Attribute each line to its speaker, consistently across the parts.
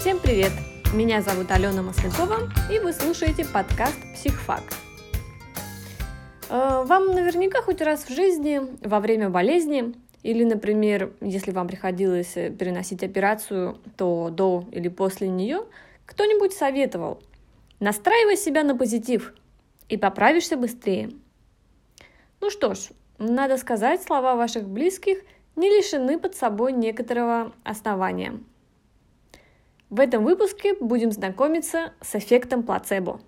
Speaker 1: Всем привет! Меня зовут Алена Маслякова, и вы слушаете подкаст «Психфакт». Э, вам наверняка хоть раз в жизни, во время болезни, или, например, если вам приходилось переносить операцию, то до или после нее кто-нибудь советовал «Настраивай себя на позитив, и поправишься быстрее». Ну что ж, надо сказать, слова ваших близких не лишены под собой некоторого основания. В этом выпуске будем знакомиться с эффектом плацебо.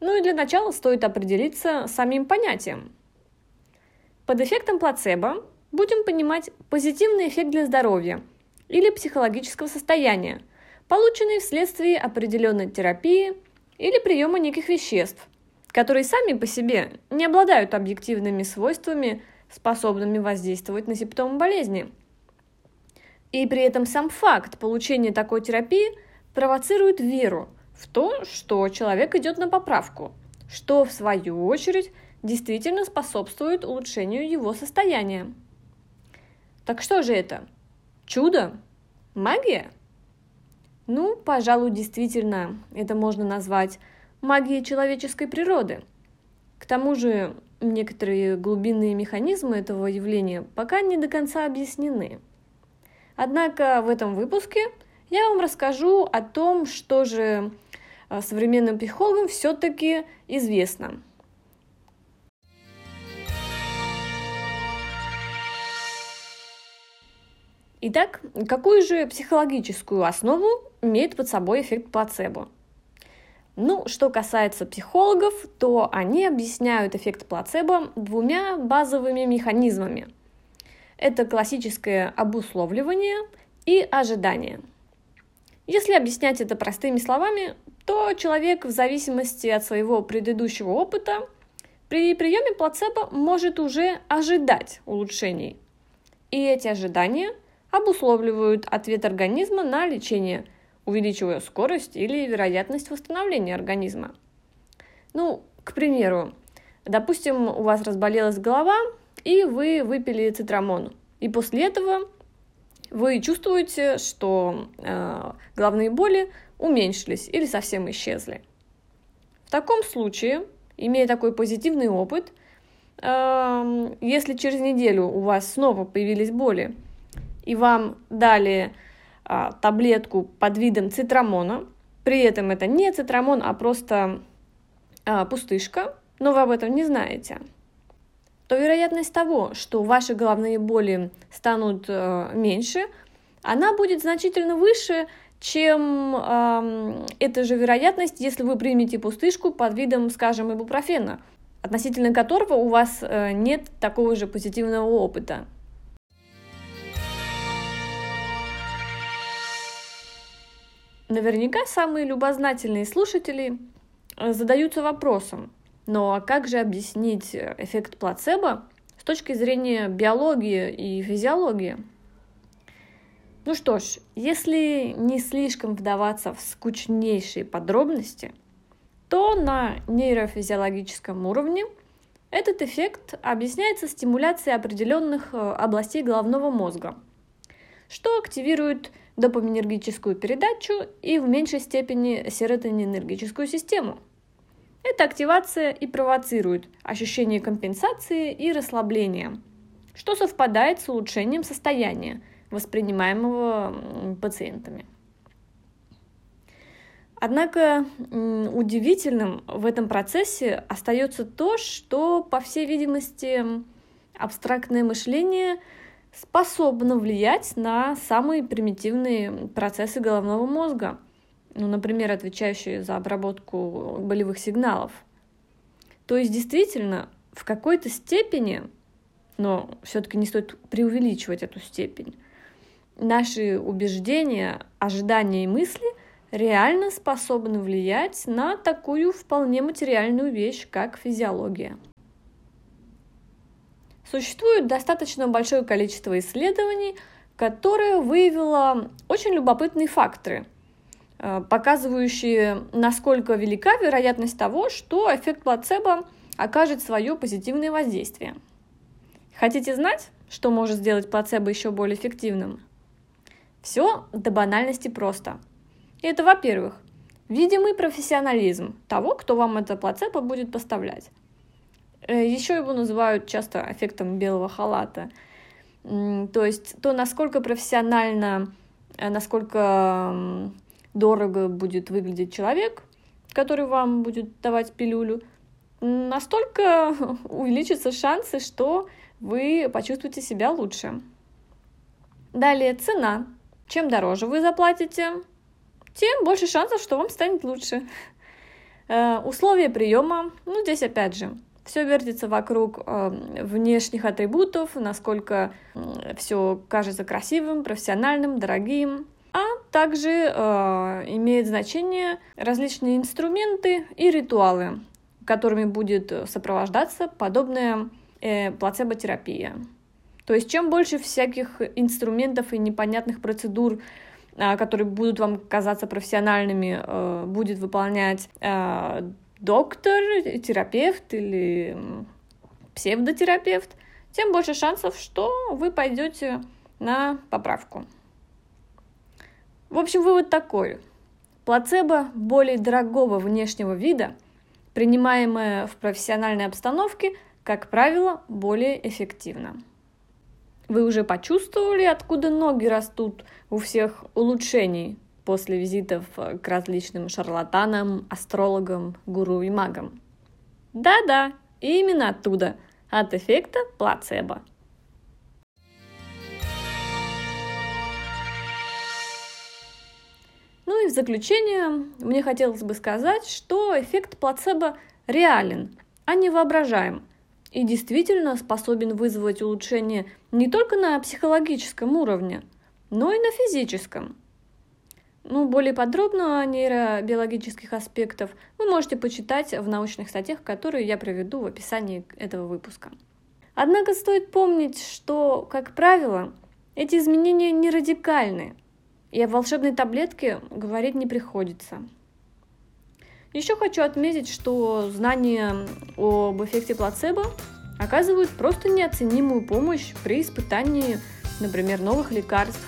Speaker 1: Ну и для начала стоит определиться с самим понятием. Под эффектом плацебо будем понимать позитивный эффект для здоровья или психологического состояния, полученный вследствие определенной терапии или приема неких веществ – которые сами по себе не обладают объективными свойствами, способными воздействовать на симптомы болезни. И при этом сам факт получения такой терапии провоцирует веру в то, что человек идет на поправку, что в свою очередь действительно способствует улучшению его состояния. Так что же это? Чудо? Магия? Ну, пожалуй, действительно, это можно назвать магии человеческой природы. К тому же некоторые глубинные механизмы этого явления пока не до конца объяснены. Однако в этом выпуске я вам расскажу о том, что же э, современным психологам все-таки известно. Итак, какую же психологическую основу имеет под собой эффект плацебо? Ну, что касается психологов, то они объясняют эффект плацебо двумя базовыми механизмами. Это классическое обусловливание и ожидание. Если объяснять это простыми словами, то человек в зависимости от своего предыдущего опыта при приеме плацебо может уже ожидать улучшений. И эти ожидания обусловливают ответ организма на лечение – увеличивая скорость или вероятность восстановления организма. Ну, к примеру, допустим, у вас разболелась голова, и вы выпили цитрамон. И после этого вы чувствуете, что э, головные боли уменьшились или совсем исчезли. В таком случае, имея такой позитивный опыт, э, если через неделю у вас снова появились боли, и вам дали а, таблетку под видом цитрамона. При этом это не цитрамон, а просто а, пустышка, но вы об этом не знаете то вероятность того, что ваши головные боли станут э, меньше, она будет значительно выше, чем э, эта же вероятность, если вы примете пустышку под видом, скажем, ибупрофена, относительно которого у вас э, нет такого же позитивного опыта. Наверняка самые любознательные слушатели э, задаются вопросом, но а как же объяснить эффект плацебо с точки зрения биологии и физиологии? Ну что ж, если не слишком вдаваться в скучнейшие подробности, то на нейрофизиологическом уровне этот эффект объясняется стимуляцией определенных э, областей головного мозга, что активирует допаминергическую передачу и в меньшей степени серотонинергическую систему. Эта активация и провоцирует ощущение компенсации и расслабления, что совпадает с улучшением состояния, воспринимаемого пациентами. Однако удивительным в этом процессе остается то, что, по всей видимости, абстрактное мышление – способна влиять на самые примитивные процессы головного мозга, ну, например, отвечающие за обработку болевых сигналов. То есть действительно в какой-то степени, но все-таки не стоит преувеличивать эту степень, наши убеждения, ожидания и мысли реально способны влиять на такую вполне материальную вещь, как физиология. Существует достаточно большое количество исследований, которое выявило очень любопытные факторы, показывающие, насколько велика вероятность того, что эффект плацебо окажет свое позитивное воздействие. Хотите знать, что может сделать плацебо еще более эффективным? Все до банальности просто. Это, во-первых, видимый профессионализм того, кто вам это плацебо будет поставлять. Э, Еще его называют часто эффектом белого халата. То есть то, насколько профессионально, э, насколько дорого будет выглядеть человек, который вам будет давать пилюлю, настолько увеличатся шансы, что вы почувствуете себя лучше. Далее цена. Чем дороже вы заплатите, тем больше шансов, что вам станет лучше. Э, условия приема, ну здесь опять же, все вертится вокруг э, внешних атрибутов, насколько все кажется красивым, профессиональным, дорогим. А также э, имеет значение различные инструменты и ритуалы, которыми будет сопровождаться подобная э, плацебо-терапия. То есть чем больше всяких инструментов и непонятных процедур, э, которые будут вам казаться профессиональными, э, будет выполнять э, доктор, терапевт или псевдотерапевт, тем больше шансов, что вы пойдете на поправку. В общем, вывод такой. Плацебо более дорогого внешнего вида, принимаемое в профессиональной обстановке, как правило, более эффективно. Вы уже почувствовали, откуда ноги растут у всех улучшений после визитов к различным шарлатанам, астрологам, гуру и магам? Да-да, именно оттуда, от эффекта плацебо. В заключение мне хотелось бы сказать, что эффект плацебо реален, а не воображаем, и действительно способен вызвать улучшение не только на психологическом уровне, но и на физическом. Ну, более подробно о нейробиологических аспектах вы можете почитать в научных статьях, которые я приведу в описании этого выпуска. Однако стоит помнить, что, как правило, эти изменения не радикальны, и о волшебной таблетке говорить не приходится. Еще хочу отметить, что знания об эффекте плацебо оказывают просто неоценимую помощь при испытании, например, новых лекарств,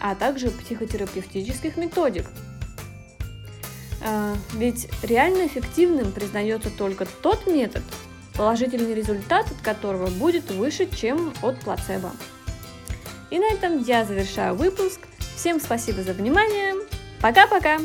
Speaker 1: а также психотерапевтических методик. А, ведь реально эффективным признается только тот метод, положительный результат от которого будет выше, чем от плацебо. И на этом я завершаю выпуск. Всем спасибо за внимание. Пока-пока!